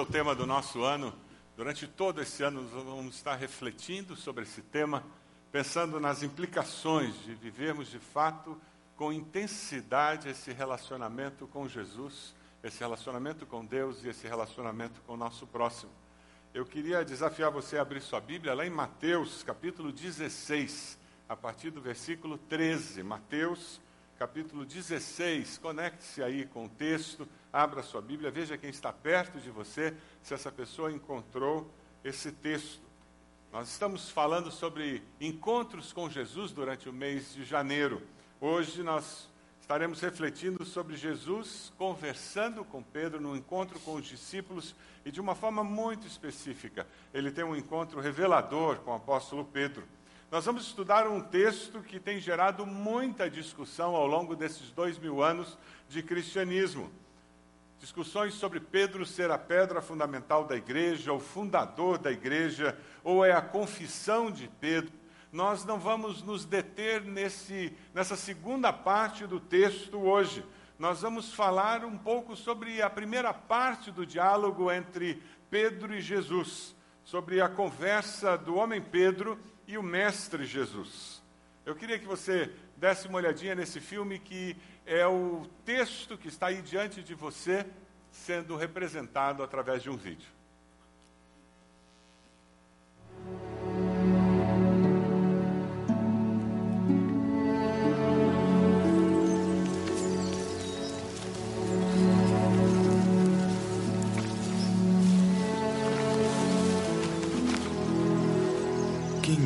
É o tema do nosso ano. Durante todo esse ano, nós vamos estar refletindo sobre esse tema, pensando nas implicações de vivermos de fato com intensidade esse relacionamento com Jesus, esse relacionamento com Deus e esse relacionamento com o nosso próximo. Eu queria desafiar você a abrir sua Bíblia lá em Mateus, capítulo 16, a partir do versículo 13. Mateus, capítulo 16. Conecte-se aí com o texto, abra sua Bíblia, veja quem está perto de você, se essa pessoa encontrou esse texto. Nós estamos falando sobre encontros com Jesus durante o mês de janeiro. Hoje nós estaremos refletindo sobre Jesus conversando com Pedro no encontro com os discípulos e de uma forma muito específica. Ele tem um encontro revelador com o apóstolo Pedro. Nós vamos estudar um texto que tem gerado muita discussão ao longo desses dois mil anos de cristianismo. Discussões sobre Pedro ser a pedra fundamental da igreja, o fundador da igreja, ou é a confissão de Pedro. Nós não vamos nos deter nesse, nessa segunda parte do texto hoje. Nós vamos falar um pouco sobre a primeira parte do diálogo entre Pedro e Jesus, sobre a conversa do homem Pedro e o Mestre Jesus. Eu queria que você desse uma olhadinha nesse filme que é o texto que está aí diante de você sendo representado através de um vídeo.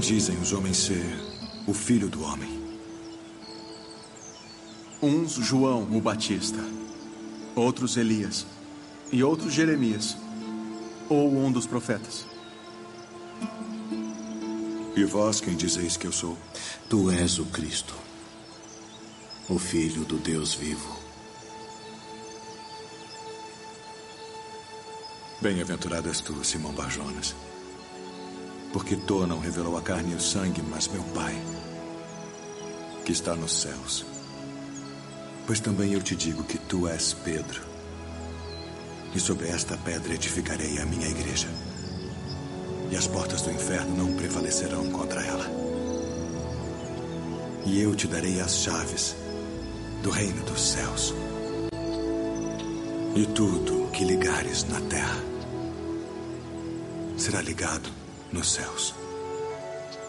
Dizem os homens ser o filho do homem? Uns João o Batista, outros Elias e outros Jeremias, ou um dos profetas. E vós quem dizeis que eu sou? Tu és o Cristo, o Filho do Deus vivo. Bem-aventurado és tu, Simão Barjonas porque tu não revelou a carne e o sangue, mas meu Pai, que está nos céus. Pois também eu te digo que tu és Pedro, e sobre esta pedra edificarei a minha igreja, e as portas do inferno não prevalecerão contra ela. E eu te darei as chaves do reino dos céus. E tudo que ligares na terra será ligado nos céus.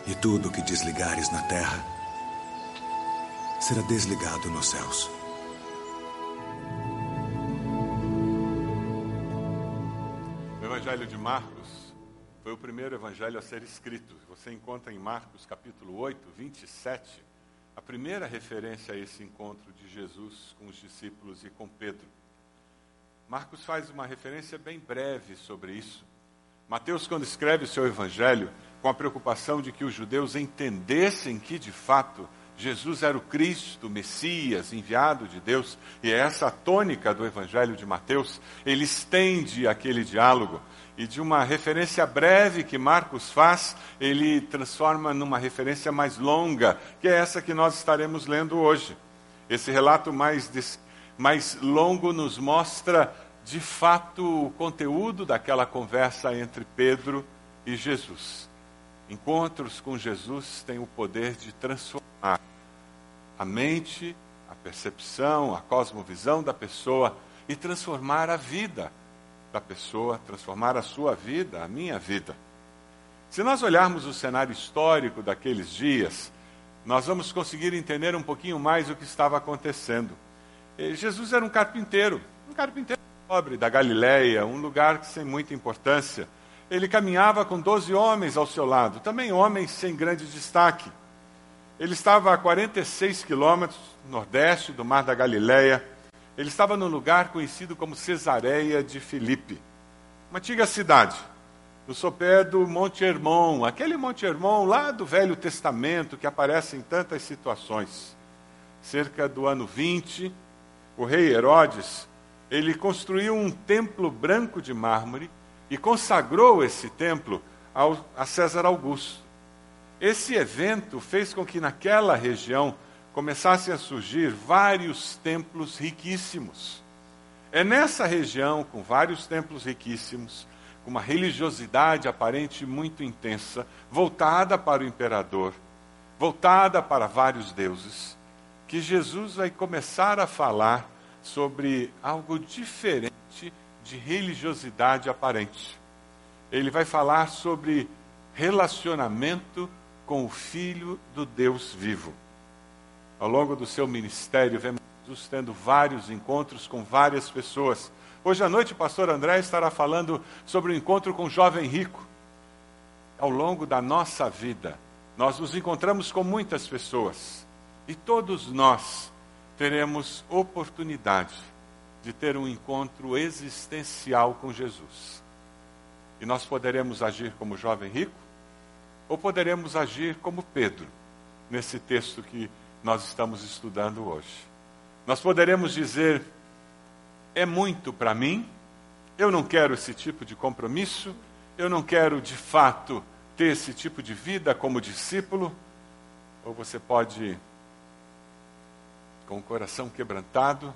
E tudo que desligares na terra será desligado nos céus. O Evangelho de Marcos foi o primeiro evangelho a ser escrito. Você encontra em Marcos capítulo 8, 27, a primeira referência a esse encontro de Jesus com os discípulos e com Pedro. Marcos faz uma referência bem breve sobre isso. Mateus, quando escreve o seu evangelho, com a preocupação de que os judeus entendessem que, de fato, Jesus era o Cristo, Messias, enviado de Deus, e é essa a tônica do evangelho de Mateus, ele estende aquele diálogo e de uma referência breve que Marcos faz, ele transforma numa referência mais longa, que é essa que nós estaremos lendo hoje. Esse relato mais, mais longo nos mostra de fato o conteúdo daquela conversa entre Pedro e Jesus. Encontros com Jesus têm o poder de transformar a mente, a percepção, a cosmovisão da pessoa e transformar a vida da pessoa, transformar a sua vida, a minha vida. Se nós olharmos o cenário histórico daqueles dias, nós vamos conseguir entender um pouquinho mais o que estava acontecendo. Jesus era um carpinteiro, um carpinteiro pobre da Galiléia, um lugar sem muita importância. Ele caminhava com doze homens ao seu lado, também homens sem grande destaque. Ele estava a 46 quilômetros nordeste do Mar da Galiléia. Ele estava num lugar conhecido como Cesareia de Filipe, uma antiga cidade, no sopé do Monte Hermon, aquele Monte Hermon lá do Velho Testamento que aparece em tantas situações. Cerca do ano 20, o rei Herodes ele construiu um templo branco de mármore e consagrou esse templo ao, a César Augusto. Esse evento fez com que naquela região começassem a surgir vários templos riquíssimos. É nessa região, com vários templos riquíssimos, com uma religiosidade aparente muito intensa, voltada para o imperador, voltada para vários deuses, que Jesus vai começar a falar sobre algo diferente de religiosidade aparente. Ele vai falar sobre relacionamento com o Filho do Deus vivo. Ao longo do seu ministério, vemos Jesus tendo vários encontros com várias pessoas. Hoje à noite, o pastor André estará falando sobre o encontro com o jovem rico. Ao longo da nossa vida, nós nos encontramos com muitas pessoas e todos nós teremos oportunidade de ter um encontro existencial com Jesus. E nós poderemos agir como jovem rico ou poderemos agir como Pedro, nesse texto que nós estamos estudando hoje. Nós poderemos dizer: é muito para mim, eu não quero esse tipo de compromisso, eu não quero de fato ter esse tipo de vida como discípulo. Ou você pode, com o coração quebrantado,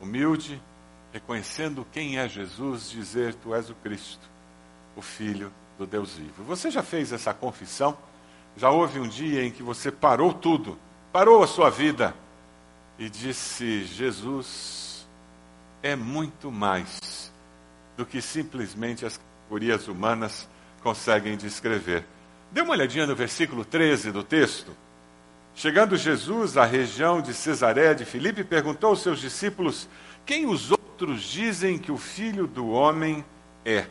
humilde, reconhecendo quem é Jesus, dizer: Tu és o Cristo, o Filho do Deus vivo. Você já fez essa confissão? Já houve um dia em que você parou tudo, parou a sua vida e disse: Jesus é muito mais do que simplesmente as categorias humanas conseguem descrever. Dê uma olhadinha no versículo 13 do texto. Chegando Jesus à região de Cesareia de Filipe, perguntou aos seus discípulos: Quem os outros dizem que o filho do homem é?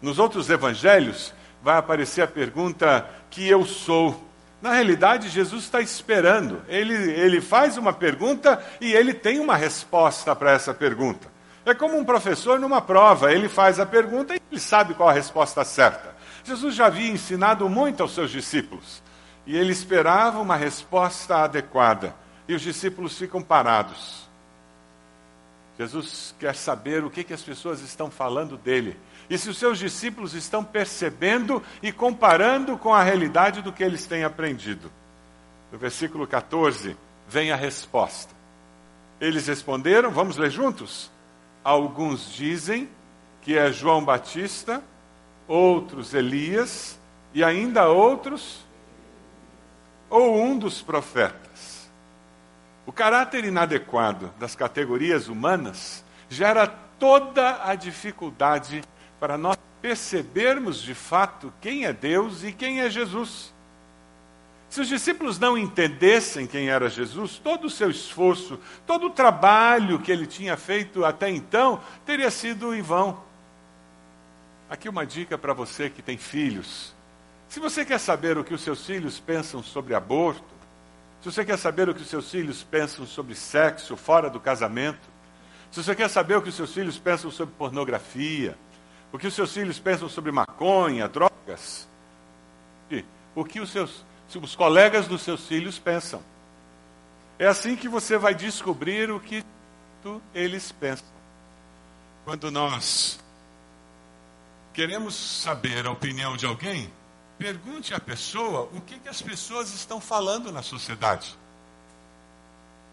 Nos outros evangelhos vai aparecer a pergunta: Que eu sou? Na realidade, Jesus está esperando. Ele, ele faz uma pergunta e ele tem uma resposta para essa pergunta. É como um professor numa prova: ele faz a pergunta e ele sabe qual a resposta certa. Jesus já havia ensinado muito aos seus discípulos e ele esperava uma resposta adequada. E os discípulos ficam parados. Jesus quer saber o que, que as pessoas estão falando dele e se os seus discípulos estão percebendo e comparando com a realidade do que eles têm aprendido. No versículo 14, vem a resposta. Eles responderam, vamos ler juntos? Alguns dizem que é João Batista, outros Elias, e ainda outros, ou um dos profetas. O caráter inadequado das categorias humanas gera toda a dificuldade para nós percebermos de fato quem é Deus e quem é Jesus. Se os discípulos não entendessem quem era Jesus, todo o seu esforço, todo o trabalho que ele tinha feito até então teria sido em vão. Aqui uma dica para você que tem filhos. Se você quer saber o que os seus filhos pensam sobre aborto, se você quer saber o que os seus filhos pensam sobre sexo fora do casamento, se você quer saber o que os seus filhos pensam sobre pornografia, o que os seus filhos pensam sobre maconha, drogas, o que os, seus, os colegas dos seus filhos pensam. É assim que você vai descobrir o que eles pensam. Quando nós queremos saber a opinião de alguém, pergunte à pessoa o que, que as pessoas estão falando na sociedade.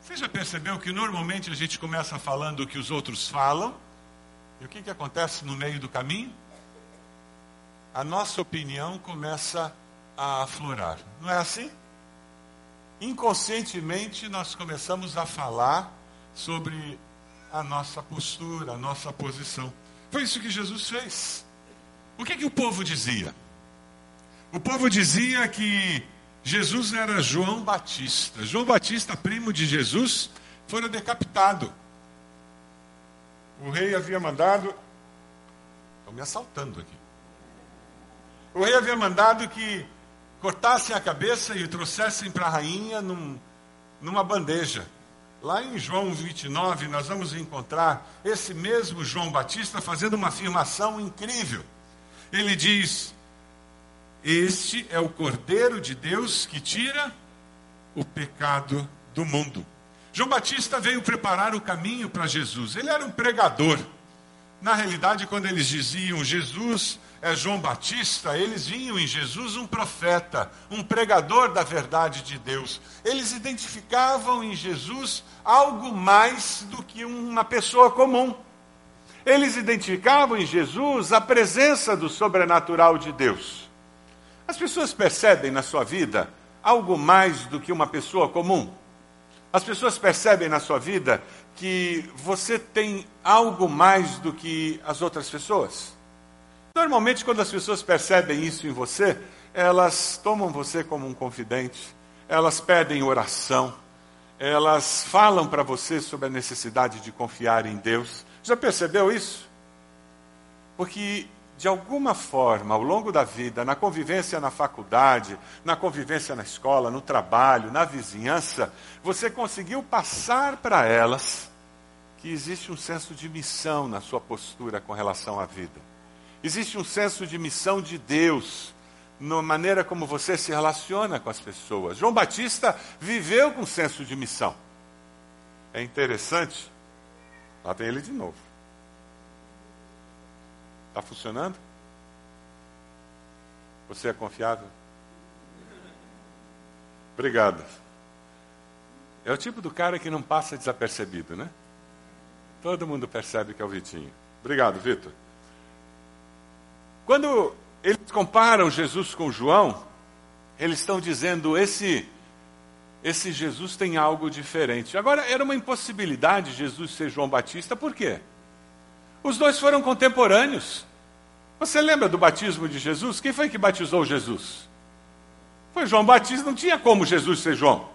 Você já percebeu que normalmente a gente começa falando o que os outros falam e o que, que acontece no meio do caminho? A nossa opinião começa a aflorar. Não é assim? Inconscientemente nós começamos a falar sobre a nossa postura, a nossa posição. Foi isso que Jesus fez. O que, que o povo dizia? O povo dizia que Jesus era João Batista. João Batista, primo de Jesus, fora decapitado. O rei havia mandado. Estão me assaltando aqui. O rei havia mandado que cortassem a cabeça e trouxessem para a rainha num, numa bandeja. Lá em João 29, nós vamos encontrar esse mesmo João Batista fazendo uma afirmação incrível. Ele diz: Este é o Cordeiro de Deus que tira o pecado do mundo. João Batista veio preparar o caminho para Jesus. Ele era um pregador. Na realidade, quando eles diziam Jesus é, João Batista, eles viam em Jesus um profeta, um pregador da verdade de Deus. Eles identificavam em Jesus algo mais do que uma pessoa comum. Eles identificavam em Jesus a presença do sobrenatural de Deus. As pessoas percebem na sua vida algo mais do que uma pessoa comum. As pessoas percebem na sua vida que você tem algo mais do que as outras pessoas. Normalmente, quando as pessoas percebem isso em você, elas tomam você como um confidente, elas pedem oração, elas falam para você sobre a necessidade de confiar em Deus. Já percebeu isso? Porque, de alguma forma, ao longo da vida, na convivência na faculdade, na convivência na escola, no trabalho, na vizinhança, você conseguiu passar para elas que existe um senso de missão na sua postura com relação à vida. Existe um senso de missão de Deus na maneira como você se relaciona com as pessoas. João Batista viveu com senso de missão. É interessante. Lá tem ele de novo. Está funcionando? Você é confiável? Obrigado. É o tipo do cara que não passa desapercebido, né? Todo mundo percebe que é o Vitinho. Obrigado, Vitor. Quando eles comparam Jesus com João, eles estão dizendo esse esse Jesus tem algo diferente. Agora era uma impossibilidade Jesus ser João Batista, por quê? Os dois foram contemporâneos. Você lembra do batismo de Jesus? Quem foi que batizou Jesus? Foi João Batista, não tinha como Jesus ser João.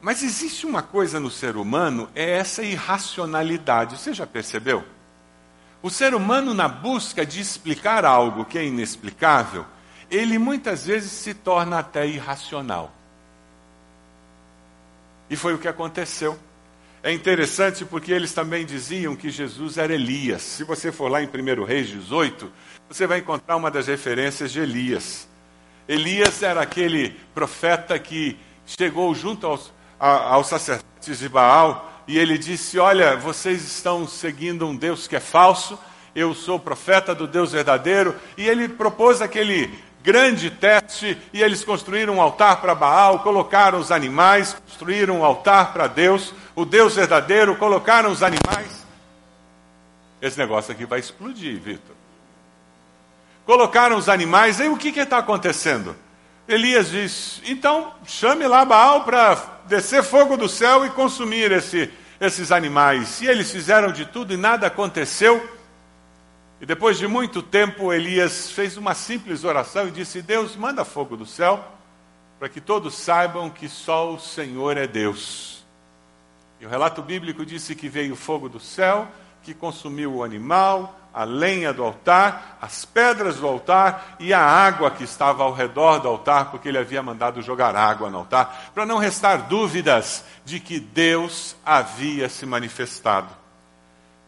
Mas existe uma coisa no ser humano, é essa irracionalidade. Você já percebeu? O ser humano, na busca de explicar algo que é inexplicável, ele muitas vezes se torna até irracional. E foi o que aconteceu. É interessante porque eles também diziam que Jesus era Elias. Se você for lá em 1 Reis 18, você vai encontrar uma das referências de Elias. Elias era aquele profeta que chegou junto aos, a, aos sacerdotes de Baal e ele disse: Olha, vocês estão seguindo um Deus que é falso, eu sou profeta do Deus verdadeiro. E ele propôs aquele grande teste e eles construíram um altar para Baal, colocaram os animais, construíram um altar para Deus, o Deus verdadeiro, colocaram os animais. Esse negócio aqui vai explodir, Vitor. Colocaram os animais, e o que está acontecendo? Elias diz: então chame lá Baal para descer fogo do céu e consumir esse, esses animais. E eles fizeram de tudo e nada aconteceu. E depois de muito tempo, Elias fez uma simples oração e disse: Deus, manda fogo do céu, para que todos saibam que só o Senhor é Deus. E o relato bíblico disse que veio fogo do céu, que consumiu o animal, a lenha do altar, as pedras do altar e a água que estava ao redor do altar, porque ele havia mandado jogar água no altar, para não restar dúvidas de que Deus havia se manifestado.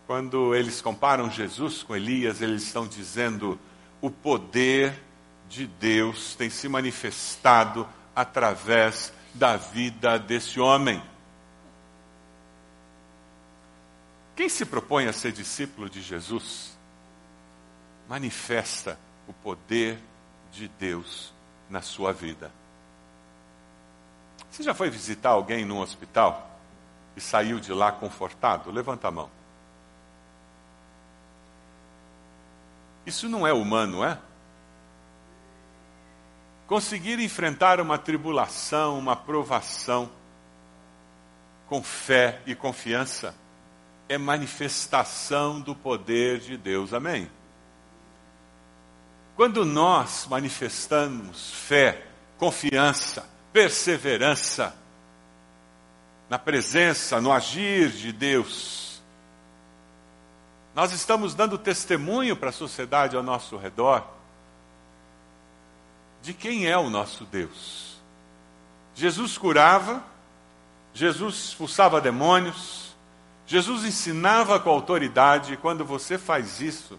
Quando eles comparam Jesus com Elias, eles estão dizendo: o poder de Deus tem se manifestado através da vida desse homem. Quem se propõe a ser discípulo de Jesus, manifesta o poder de Deus na sua vida. Você já foi visitar alguém num hospital e saiu de lá confortado? Levanta a mão. Isso não é humano, é? Conseguir enfrentar uma tribulação, uma provação, com fé e confiança, é manifestação do poder de Deus. Amém? Quando nós manifestamos fé, confiança, perseverança na presença, no agir de Deus, nós estamos dando testemunho para a sociedade ao nosso redor de quem é o nosso Deus. Jesus curava, Jesus expulsava demônios, Jesus ensinava com autoridade, quando você faz isso,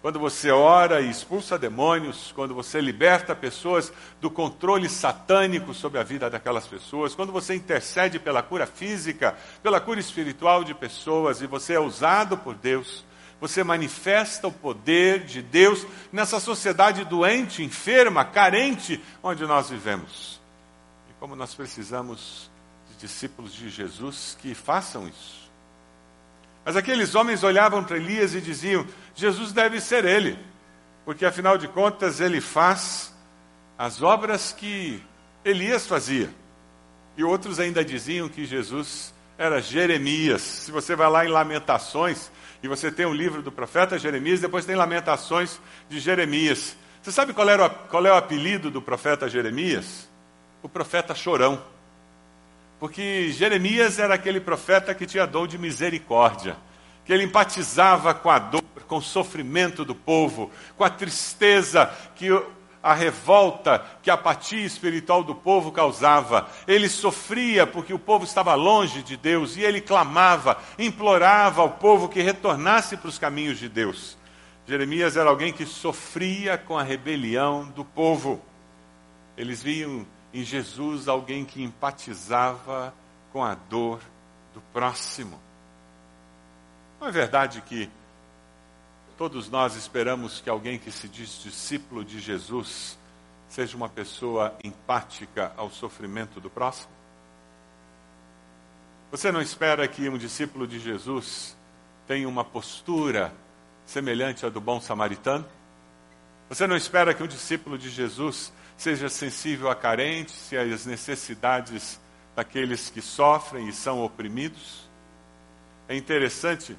quando você ora e expulsa demônios, quando você liberta pessoas do controle satânico sobre a vida daquelas pessoas, quando você intercede pela cura física, pela cura espiritual de pessoas e você é usado por Deus, você manifesta o poder de Deus nessa sociedade doente, enferma, carente, onde nós vivemos. E como nós precisamos de discípulos de Jesus que façam isso. Mas aqueles homens olhavam para Elias e diziam: Jesus deve ser ele, porque afinal de contas ele faz as obras que Elias fazia. E outros ainda diziam que Jesus era Jeremias. Se você vai lá em Lamentações, e você tem o livro do profeta Jeremias, depois tem Lamentações de Jeremias. Você sabe qual, era, qual é o apelido do profeta Jeremias? O profeta chorão. Porque Jeremias era aquele profeta que tinha dom de misericórdia, que ele empatizava com a dor, com o sofrimento do povo, com a tristeza que a revolta que a apatia espiritual do povo causava. Ele sofria porque o povo estava longe de Deus e ele clamava, implorava ao povo que retornasse para os caminhos de Deus. Jeremias era alguém que sofria com a rebelião do povo. Eles viam em Jesus alguém que empatizava com a dor do próximo. Não é verdade que Todos nós esperamos que alguém que se diz discípulo de Jesus seja uma pessoa empática ao sofrimento do próximo? Você não espera que um discípulo de Jesus tenha uma postura semelhante à do bom samaritano? Você não espera que um discípulo de Jesus seja sensível a carentes e às necessidades daqueles que sofrem e são oprimidos? É interessante,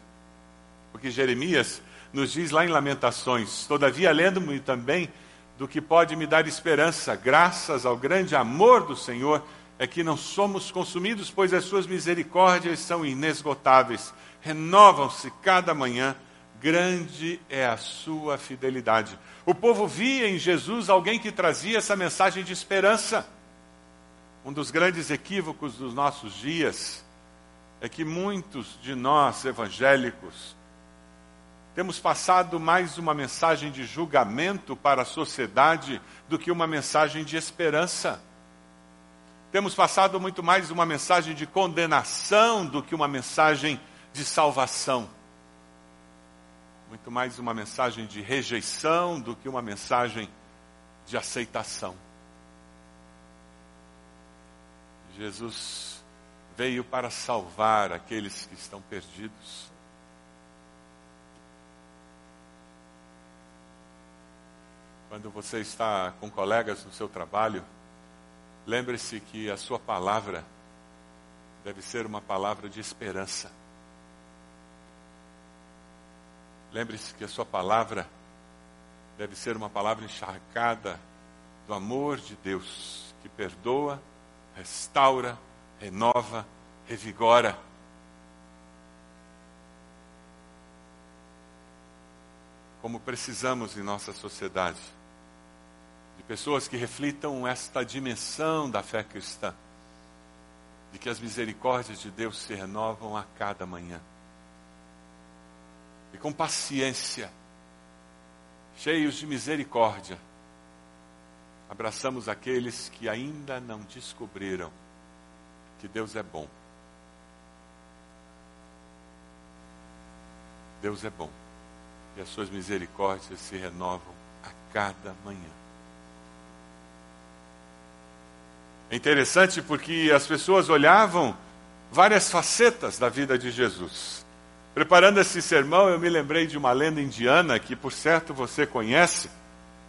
porque Jeremias nos diz lá em Lamentações: Todavia, lendo-me também do que pode me dar esperança, graças ao grande amor do Senhor, é que não somos consumidos, pois as suas misericórdias são inesgotáveis, renovam-se cada manhã, grande é a sua fidelidade. O povo via em Jesus alguém que trazia essa mensagem de esperança. Um dos grandes equívocos dos nossos dias é que muitos de nós evangélicos temos passado mais uma mensagem de julgamento para a sociedade do que uma mensagem de esperança. Temos passado muito mais uma mensagem de condenação do que uma mensagem de salvação. Muito mais uma mensagem de rejeição do que uma mensagem de aceitação. Jesus veio para salvar aqueles que estão perdidos. Quando você está com colegas no seu trabalho, lembre-se que a sua palavra deve ser uma palavra de esperança. Lembre-se que a sua palavra deve ser uma palavra encharcada do amor de Deus, que perdoa, restaura, renova, revigora. Como precisamos em nossa sociedade pessoas que reflitam esta dimensão da fé cristã, de que as misericórdias de Deus se renovam a cada manhã. Com paciência, cheios de misericórdia, abraçamos aqueles que ainda não descobriram que Deus é bom. Deus é bom. E as suas misericórdias se renovam a cada manhã. É interessante porque as pessoas olhavam várias facetas da vida de Jesus. Preparando esse sermão, eu me lembrei de uma lenda indiana que, por certo, você conhece.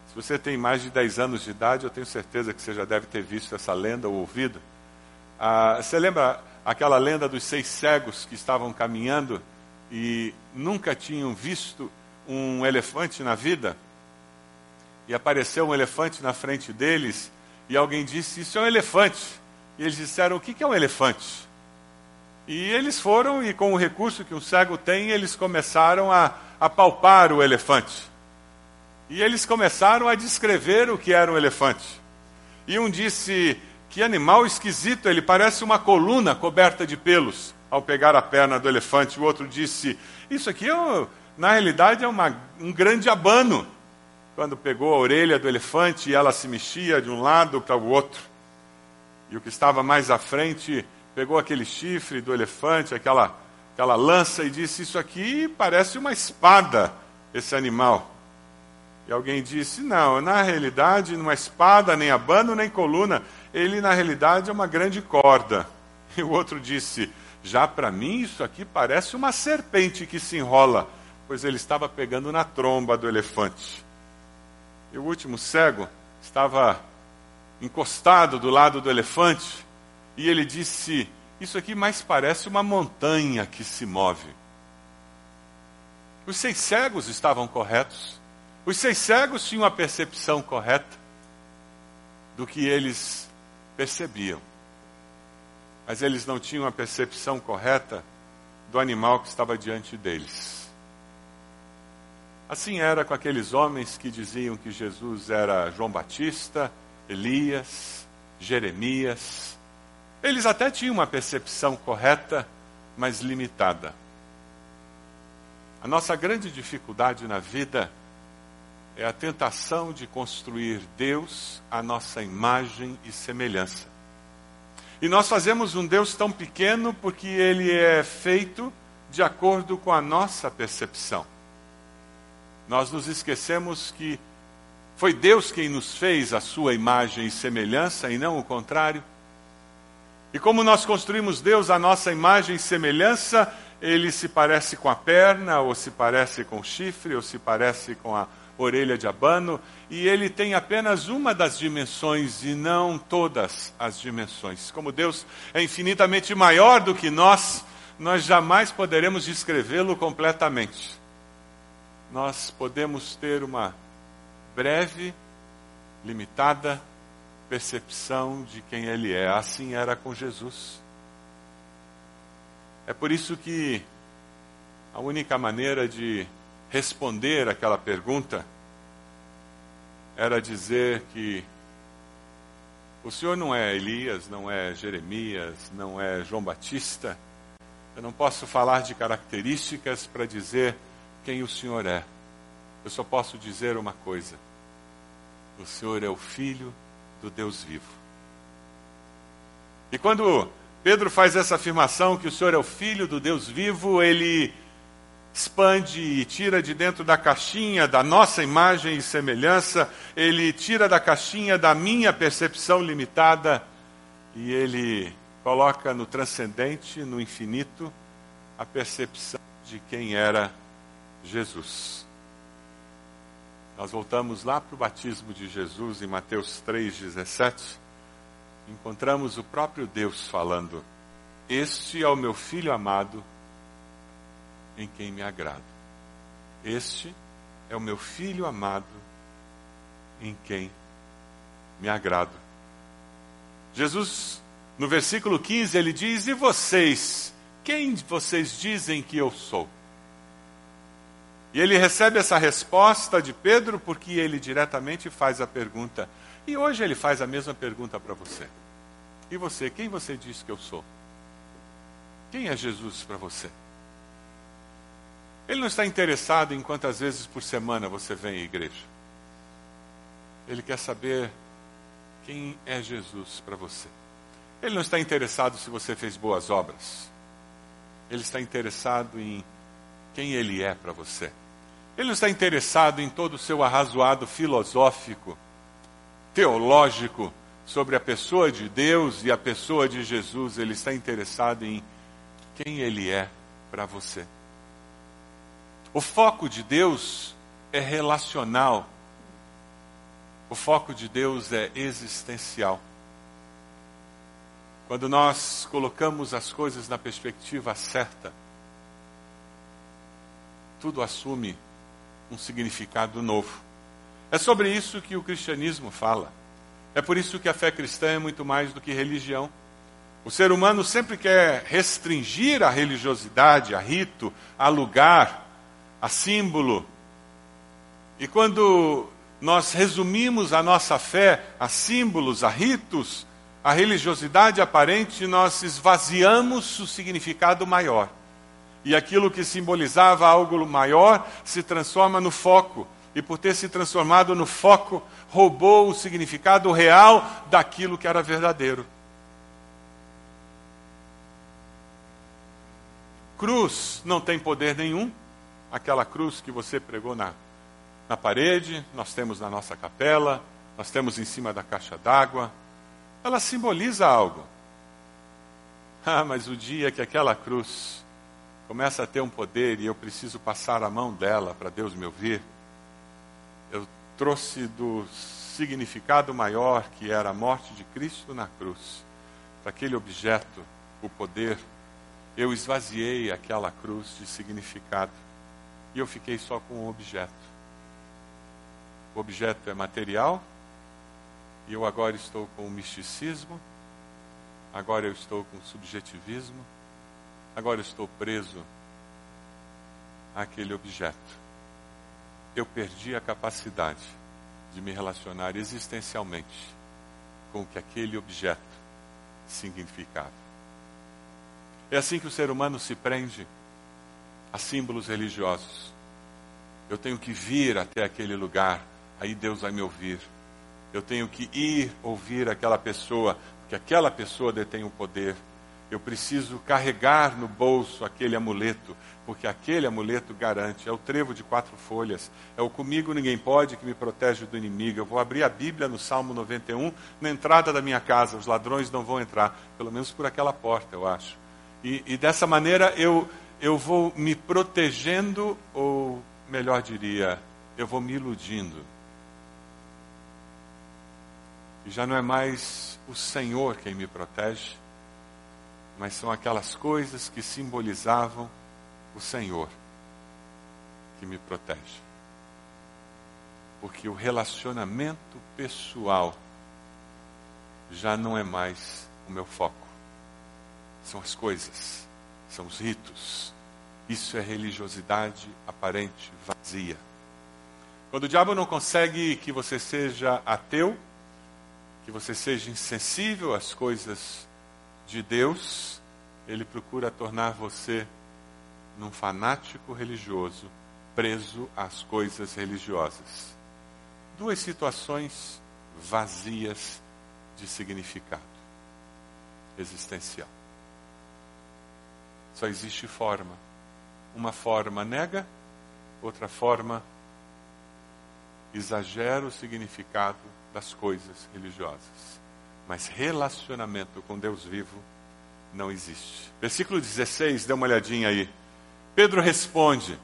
Se você tem mais de 10 anos de idade, eu tenho certeza que você já deve ter visto essa lenda ou ouvido. Ah, você lembra aquela lenda dos seis cegos que estavam caminhando e nunca tinham visto um elefante na vida? E apareceu um elefante na frente deles e alguém disse: Isso é um elefante. E eles disseram: O que é um elefante? E eles foram, e com o recurso que um cego tem, eles começaram a, a palpar o elefante. E eles começaram a descrever o que era um elefante. E um disse: Que animal esquisito, ele parece uma coluna coberta de pelos ao pegar a perna do elefante. O outro disse: Isso aqui, é, na realidade, é uma, um grande abano quando pegou a orelha do elefante e ela se mexia de um lado para o outro. E o que estava mais à frente pegou aquele chifre do elefante, aquela, aquela lança e disse: Isso aqui parece uma espada, esse animal. E alguém disse: Não, na realidade, não é espada, nem abano, nem coluna. Ele, na realidade, é uma grande corda. E o outro disse: Já para mim, isso aqui parece uma serpente que se enrola, pois ele estava pegando na tromba do elefante. E o último cego estava encostado do lado do elefante e ele disse: Isso aqui mais parece uma montanha que se move. Os seis cegos estavam corretos. Os seis cegos tinham a percepção correta do que eles percebiam. Mas eles não tinham a percepção correta do animal que estava diante deles. Assim era com aqueles homens que diziam que Jesus era João Batista, Elias, Jeremias, eles até tinham uma percepção correta, mas limitada. A nossa grande dificuldade na vida é a tentação de construir Deus à nossa imagem e semelhança. E nós fazemos um Deus tão pequeno porque ele é feito de acordo com a nossa percepção. Nós nos esquecemos que foi Deus quem nos fez a sua imagem e semelhança e não o contrário. E como nós construímos Deus à nossa imagem e semelhança, ele se parece com a perna, ou se parece com o chifre, ou se parece com a orelha de abano, e ele tem apenas uma das dimensões e não todas as dimensões. Como Deus é infinitamente maior do que nós, nós jamais poderemos descrevê-lo completamente. Nós podemos ter uma breve, limitada percepção de quem ele é. Assim era com Jesus. É por isso que a única maneira de responder aquela pergunta era dizer que o Senhor não é Elias, não é Jeremias, não é João Batista. Eu não posso falar de características para dizer quem o Senhor é. Eu só posso dizer uma coisa: o Senhor é o Filho do Deus vivo. E quando Pedro faz essa afirmação que o Senhor é o Filho do Deus vivo, ele expande e tira de dentro da caixinha da nossa imagem e semelhança, ele tira da caixinha da minha percepção limitada e ele coloca no transcendente, no infinito, a percepção de quem era Jesus. Nós voltamos lá para o batismo de Jesus em Mateus 3,17. Encontramos o próprio Deus falando: Este é o meu filho amado, em quem me agrado. Este é o meu filho amado, em quem me agrado. Jesus, no versículo 15, ele diz: E vocês? Quem vocês dizem que eu sou? E ele recebe essa resposta de Pedro porque ele diretamente faz a pergunta. E hoje ele faz a mesma pergunta para você. E você, quem você diz que eu sou? Quem é Jesus para você? Ele não está interessado em quantas vezes por semana você vem à igreja. Ele quer saber quem é Jesus para você. Ele não está interessado se você fez boas obras. Ele está interessado em quem ele é para você. Ele não está interessado em todo o seu arrazoado filosófico, teológico sobre a pessoa de Deus e a pessoa de Jesus. Ele está interessado em quem ele é para você. O foco de Deus é relacional. O foco de Deus é existencial. Quando nós colocamos as coisas na perspectiva certa, tudo assume um significado novo. É sobre isso que o cristianismo fala. É por isso que a fé cristã é muito mais do que religião. O ser humano sempre quer restringir a religiosidade, a rito, a lugar, a símbolo. E quando nós resumimos a nossa fé a símbolos, a ritos, a religiosidade aparente, nós esvaziamos o significado maior. E aquilo que simbolizava algo maior se transforma no foco. E por ter se transformado no foco, roubou o significado real daquilo que era verdadeiro. cruz não tem poder nenhum, aquela cruz que você pregou na, na parede, nós temos na nossa capela, nós temos em cima da caixa d'água, ela simboliza algo. Ah, mas o dia que aquela cruz começa a ter um poder e eu preciso passar a mão dela para Deus me ouvir, eu trouxe do significado maior que era a morte de Cristo na cruz, para aquele objeto, o poder, eu esvaziei aquela cruz de significado. E eu fiquei só com o objeto. O objeto é material. E eu agora estou com o misticismo, agora eu estou com o subjetivismo, agora estou preso àquele objeto. Eu perdi a capacidade de me relacionar existencialmente com o que aquele objeto significava. É assim que o ser humano se prende a símbolos religiosos. Eu tenho que vir até aquele lugar, aí Deus vai me ouvir. Eu tenho que ir ouvir aquela pessoa, porque aquela pessoa detém o poder. Eu preciso carregar no bolso aquele amuleto, porque aquele amuleto garante. É o trevo de quatro folhas. É o comigo ninguém pode que me protege do inimigo. Eu vou abrir a Bíblia no Salmo 91, na entrada da minha casa. Os ladrões não vão entrar, pelo menos por aquela porta, eu acho. E, e dessa maneira eu, eu vou me protegendo, ou melhor diria, eu vou me iludindo. E já não é mais o Senhor quem me protege, mas são aquelas coisas que simbolizavam o Senhor que me protege. Porque o relacionamento pessoal já não é mais o meu foco. São as coisas, são os ritos. Isso é religiosidade aparente, vazia. Quando o diabo não consegue que você seja ateu, que você seja insensível às coisas de Deus, ele procura tornar você num fanático religioso preso às coisas religiosas. Duas situações vazias de significado existencial. Só existe forma. Uma forma nega, outra forma exagera o significado das coisas religiosas. Mas relacionamento com Deus vivo não existe. Versículo 16, dê uma olhadinha aí. Pedro responde: O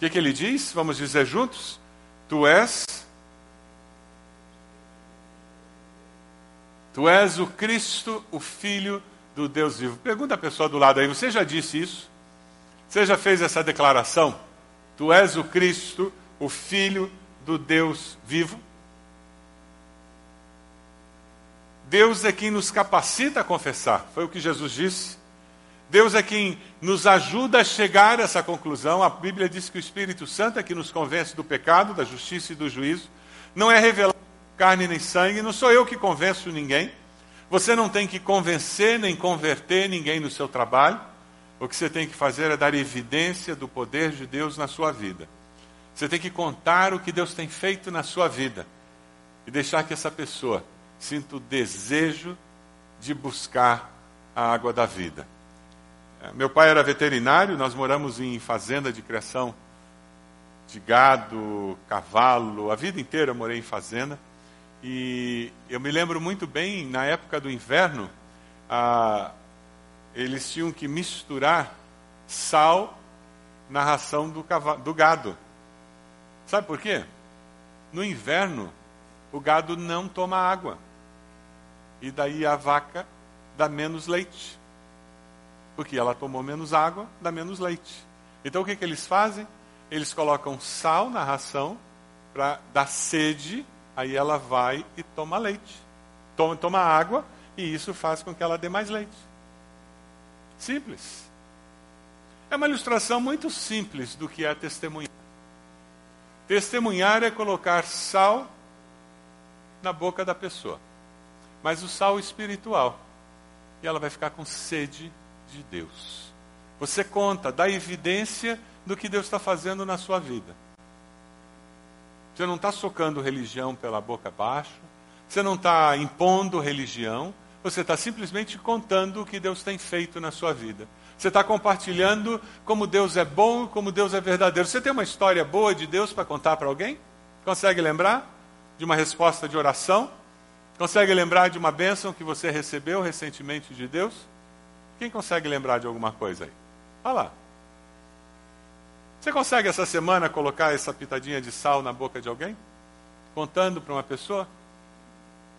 que, que ele diz? Vamos dizer juntos? Tu és. Tu és o Cristo, o Filho do Deus vivo. Pergunta a pessoa do lado aí: Você já disse isso? Você já fez essa declaração? Tu és o Cristo, o Filho do Deus vivo? Deus é quem nos capacita a confessar, foi o que Jesus disse. Deus é quem nos ajuda a chegar a essa conclusão. A Bíblia diz que o Espírito Santo é que nos convence do pecado, da justiça e do juízo. Não é revelado carne nem sangue, não sou eu que convenço ninguém. Você não tem que convencer nem converter ninguém no seu trabalho. O que você tem que fazer é dar evidência do poder de Deus na sua vida. Você tem que contar o que Deus tem feito na sua vida e deixar que essa pessoa sinta o desejo de buscar a água da vida. É, meu pai era veterinário, nós moramos em fazenda de criação de gado, cavalo, a vida inteira eu morei em fazenda. E eu me lembro muito bem, na época do inverno, ah, eles tinham que misturar sal na ração do, cavalo, do gado. Sabe por quê? No inverno, o gado não toma água. E daí a vaca dá menos leite. Porque ela tomou menos água, dá menos leite. Então o que, que eles fazem? Eles colocam sal na ração para dar sede, aí ela vai e toma leite. Toma, toma água e isso faz com que ela dê mais leite. Simples. É uma ilustração muito simples do que é testemunhar. Testemunhar é colocar sal na boca da pessoa, mas o sal espiritual. E ela vai ficar com sede de Deus. Você conta, dá evidência do que Deus está fazendo na sua vida. Você não está socando religião pela boca abaixo, você não está impondo religião, você está simplesmente contando o que Deus tem feito na sua vida. Você está compartilhando como Deus é bom, como Deus é verdadeiro. Você tem uma história boa de Deus para contar para alguém? Consegue lembrar de uma resposta de oração? Consegue lembrar de uma bênção que você recebeu recentemente de Deus? Quem consegue lembrar de alguma coisa aí? Olha lá. Você consegue essa semana colocar essa pitadinha de sal na boca de alguém? Contando para uma pessoa?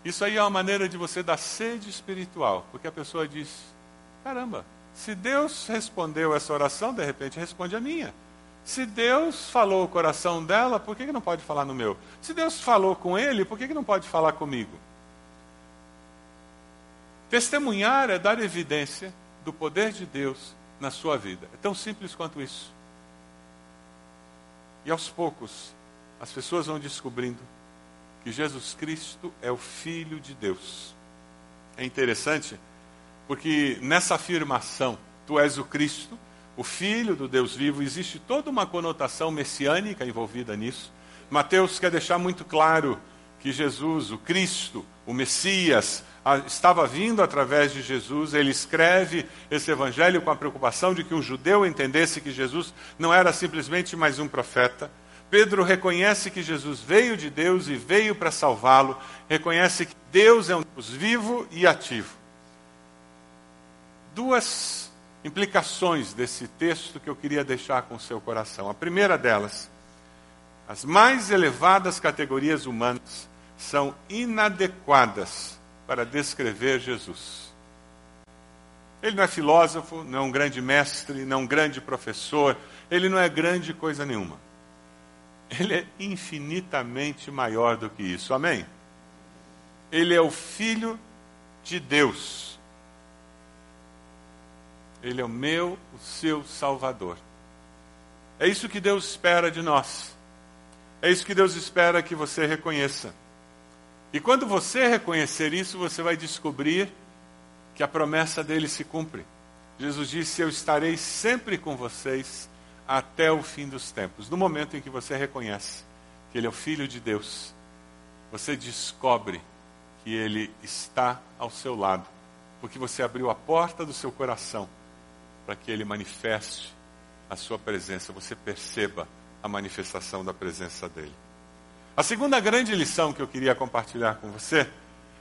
Isso aí é uma maneira de você dar sede espiritual, porque a pessoa diz: caramba, se Deus respondeu essa oração, de repente responde a minha. Se Deus falou o coração dela, por que, que não pode falar no meu? Se Deus falou com ele, por que, que não pode falar comigo? Testemunhar é dar evidência do poder de Deus na sua vida. É tão simples quanto isso. E aos poucos, as pessoas vão descobrindo que Jesus Cristo é o Filho de Deus. É interessante, porque nessa afirmação, tu és o Cristo, o Filho do Deus vivo, existe toda uma conotação messiânica envolvida nisso. Mateus quer deixar muito claro que Jesus, o Cristo, o Messias, estava vindo através de Jesus. Ele escreve esse evangelho com a preocupação de que um judeu entendesse que Jesus não era simplesmente mais um profeta. Pedro reconhece que Jesus veio de Deus e veio para salvá-lo. Reconhece que Deus é um Deus vivo e ativo. Duas implicações desse texto que eu queria deixar com seu coração. A primeira delas, as mais elevadas categorias humanas são inadequadas para descrever Jesus. Ele não é filósofo, não é um grande mestre, não é um grande professor, ele não é grande coisa nenhuma. Ele é infinitamente maior do que isso. Amém? Ele é o Filho de Deus. Ele é o meu, o seu Salvador. É isso que Deus espera de nós. É isso que Deus espera que você reconheça. E quando você reconhecer isso, você vai descobrir que a promessa dele se cumpre. Jesus disse: Eu estarei sempre com vocês até o fim dos tempos. No momento em que você reconhece que Ele é o Filho de Deus, você descobre que Ele está ao seu lado, porque você abriu a porta do seu coração para que Ele manifeste a sua presença, você perceba a manifestação da presença dEle. A segunda grande lição que eu queria compartilhar com você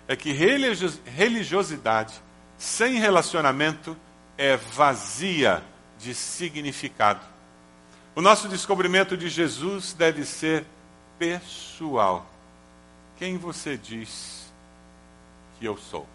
é que religiosidade sem relacionamento é vazia de significado. O nosso descobrimento de Jesus deve ser pessoal. Quem você diz que eu sou?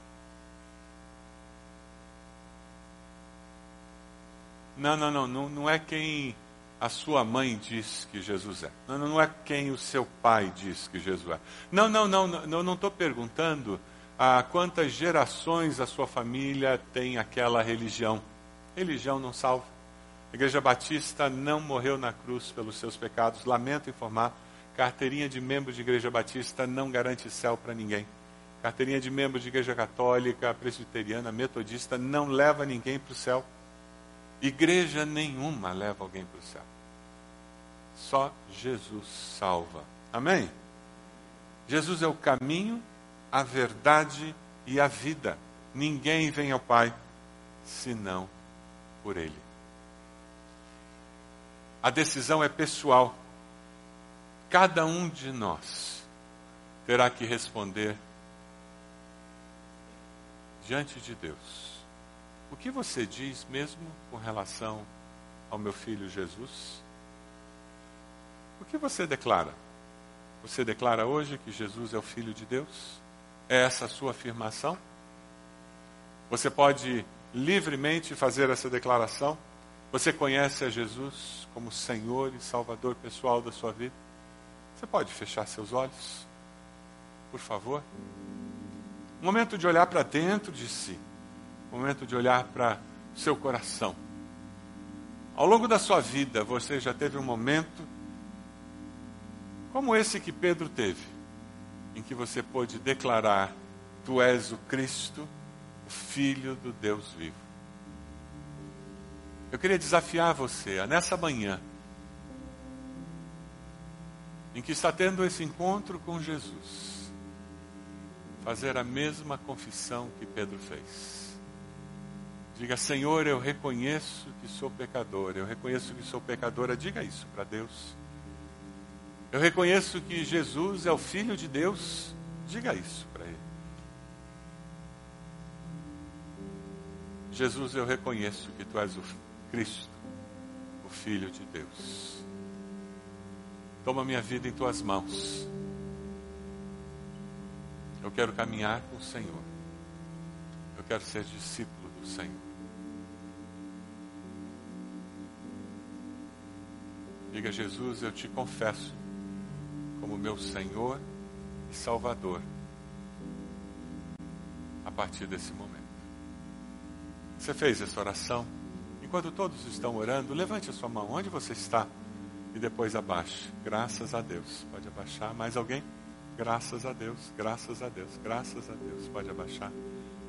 Não, não, não, não, não é quem a sua mãe diz que Jesus é. Não, não é quem o seu pai diz que Jesus é. Não, não, não, não, não estou perguntando a quantas gerações a sua família tem aquela religião. Religião não salva. A Igreja Batista não morreu na cruz pelos seus pecados. Lamento informar, carteirinha de membro de Igreja Batista não garante céu para ninguém. Carteirinha de membro de Igreja Católica, Presbiteriana, Metodista não leva ninguém para o céu. Igreja nenhuma leva alguém para o céu. Só Jesus salva. Amém? Jesus é o caminho, a verdade e a vida. Ninguém vem ao Pai senão por Ele. A decisão é pessoal. Cada um de nós terá que responder diante de Deus. O que você diz mesmo com relação ao meu filho Jesus? O que você declara? Você declara hoje que Jesus é o Filho de Deus? É essa a sua afirmação? Você pode livremente fazer essa declaração? Você conhece a Jesus como Senhor e Salvador pessoal da sua vida? Você pode fechar seus olhos? Por favor? Momento de olhar para dentro de si. Momento de olhar para seu coração. Ao longo da sua vida, você já teve um momento como esse que Pedro teve, em que você pôde declarar: Tu és o Cristo, o Filho do Deus vivo. Eu queria desafiar você a nessa manhã, em que está tendo esse encontro com Jesus, fazer a mesma confissão que Pedro fez. Diga, Senhor, eu reconheço que sou pecador. Eu reconheço que sou pecadora. Diga isso para Deus. Eu reconheço que Jesus é o Filho de Deus. Diga isso para Ele. Jesus, eu reconheço que Tu és o Cristo, o Filho de Deus. Toma minha vida em Tuas mãos. Eu quero caminhar com o Senhor. Eu quero ser discípulo do Senhor. Diga, Jesus, eu te confesso como meu Senhor e Salvador a partir desse momento. Você fez essa oração? Enquanto todos estão orando, levante a sua mão onde você está e depois abaixe. Graças a Deus. Pode abaixar. Mais alguém? Graças a Deus, graças a Deus, graças a Deus. Pode abaixar.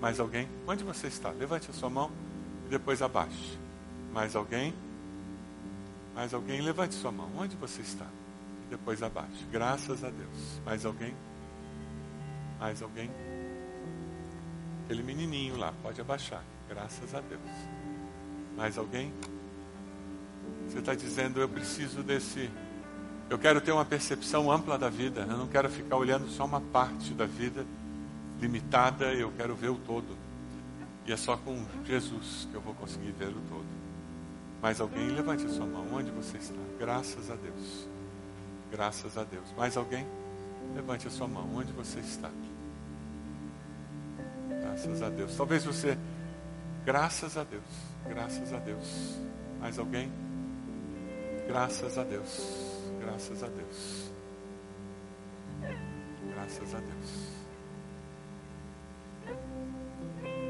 Mais alguém? Onde você está? Levante a sua mão e depois abaixe. Mais alguém? Mais alguém? Levante sua mão. Onde você está? Depois abaixe. Graças a Deus. Mais alguém? Mais alguém? Aquele menininho lá, pode abaixar. Graças a Deus. Mais alguém? Você está dizendo, eu preciso desse. Eu quero ter uma percepção ampla da vida. Eu não quero ficar olhando só uma parte da vida limitada. Eu quero ver o todo. E é só com Jesus que eu vou conseguir ver o todo. Mais alguém? Levante a sua mão. Onde você está? Graças a Deus. Graças a Deus. Mais alguém? Levante a sua mão. Onde você está? Graças a Deus. Talvez você. Graças a Deus. Graças a Deus. Mais alguém? Graças a Deus. Graças a Deus. Graças a Deus.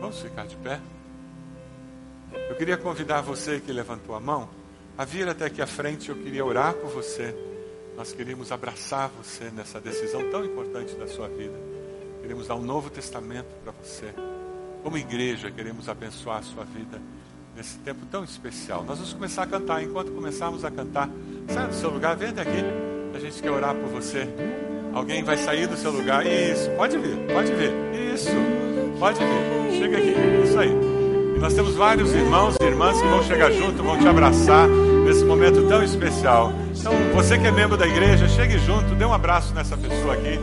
Vamos ficar de pé? Eu queria convidar você que levantou a mão a vir até aqui à frente. Eu queria orar por você. Nós queríamos abraçar você nessa decisão tão importante da sua vida. Queremos dar um novo testamento para você. Como igreja, queremos abençoar a sua vida nesse tempo tão especial. Nós vamos começar a cantar. Enquanto começarmos a cantar, saia do seu lugar, vem até aqui. A gente quer orar por você. Alguém vai sair do seu lugar. Isso, pode vir, pode vir. Isso, pode vir. Chega aqui. Isso aí. Nós temos vários irmãos e irmãs que vão chegar junto, vão te abraçar nesse momento tão especial. Então, você que é membro da igreja, chegue junto, dê um abraço nessa pessoa aqui.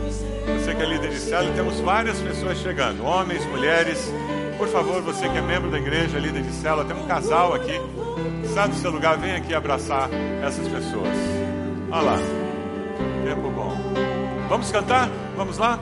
Você que é líder de célula, temos várias pessoas chegando, homens, mulheres. Por favor, você que é membro da igreja, líder de célula, tem um casal aqui. Sai do seu lugar, vem aqui abraçar essas pessoas. Olha lá. Tempo bom. Vamos cantar? Vamos lá?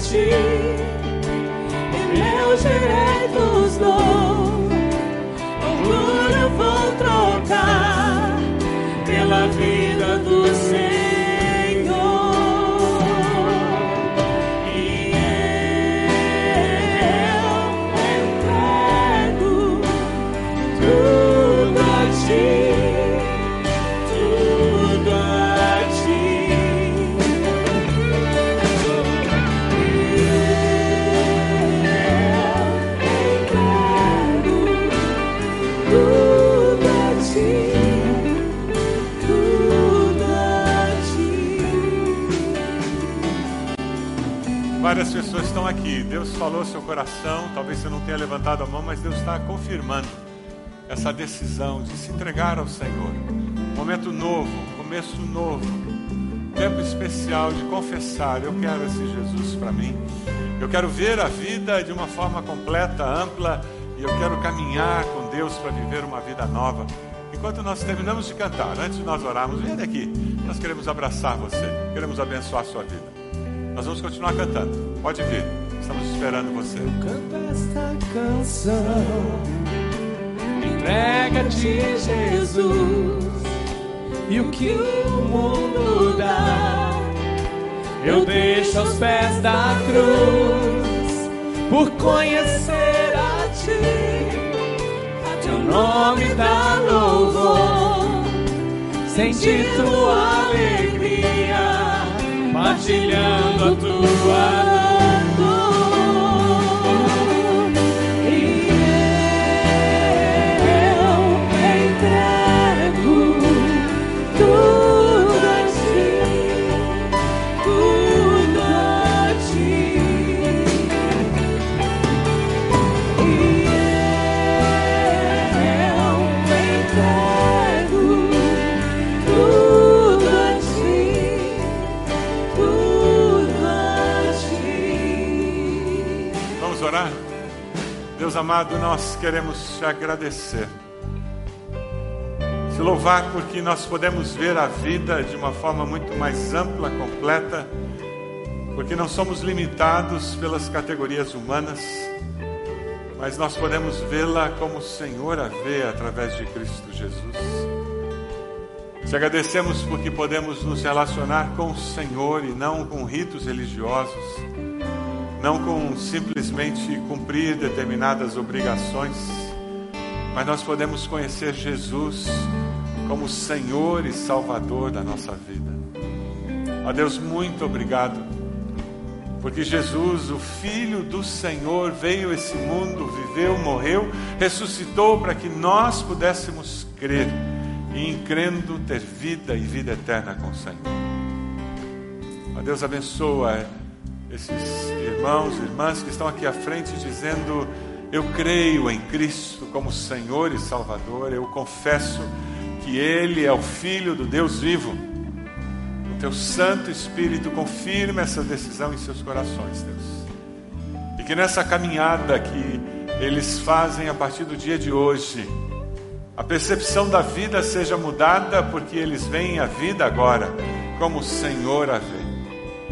ti e meu direito. Falou seu coração, talvez você não tenha levantado a mão, mas Deus está confirmando essa decisão de se entregar ao Senhor. Momento novo, começo novo, tempo especial de confessar: eu quero esse Jesus para mim. Eu quero ver a vida de uma forma completa, ampla, e eu quero caminhar com Deus para viver uma vida nova. Enquanto nós terminamos de cantar, antes de nós orarmos, venha daqui. Nós queremos abraçar você, queremos abençoar a sua vida. Nós vamos continuar cantando. Pode vir, estamos esperando você. Eu canto esta canção, entrega-te, Jesus, e o que o mundo dá, eu deixo aos pés da cruz, por conhecer a ti, teu nome dá louvor, sentir tua alegria, partilhando a tua Deus amado, nós queremos te agradecer. Te louvar porque nós podemos ver a vida de uma forma muito mais ampla, completa, porque não somos limitados pelas categorias humanas, mas nós podemos vê-la como o Senhor a vê através de Cristo Jesus. Te agradecemos porque podemos nos relacionar com o Senhor e não com ritos religiosos não com simplesmente cumprir determinadas obrigações, mas nós podemos conhecer Jesus como Senhor e Salvador da nossa vida. Ó Deus, muito obrigado, porque Jesus, o Filho do Senhor, veio a esse mundo, viveu, morreu, ressuscitou para que nós pudéssemos crer e, em crendo, ter vida e vida eterna com o Senhor. Ó Deus, abençoa esses irmãos e irmãs que estão aqui à frente dizendo: Eu creio em Cristo como Senhor e Salvador, eu confesso que Ele é o Filho do Deus vivo. O Teu Santo Espírito confirma essa decisão em seus corações, Deus. E que nessa caminhada que eles fazem a partir do dia de hoje, a percepção da vida seja mudada, porque eles veem a vida agora como o Senhor a vê.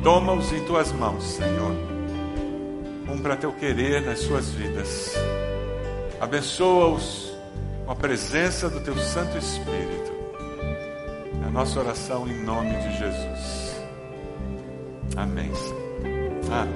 Toma-os em tuas mãos, Senhor. Cumpra teu querer nas suas vidas. Abençoa-os com a presença do teu Santo Espírito. É a nossa oração em nome de Jesus. Amém. Senhor. Amém.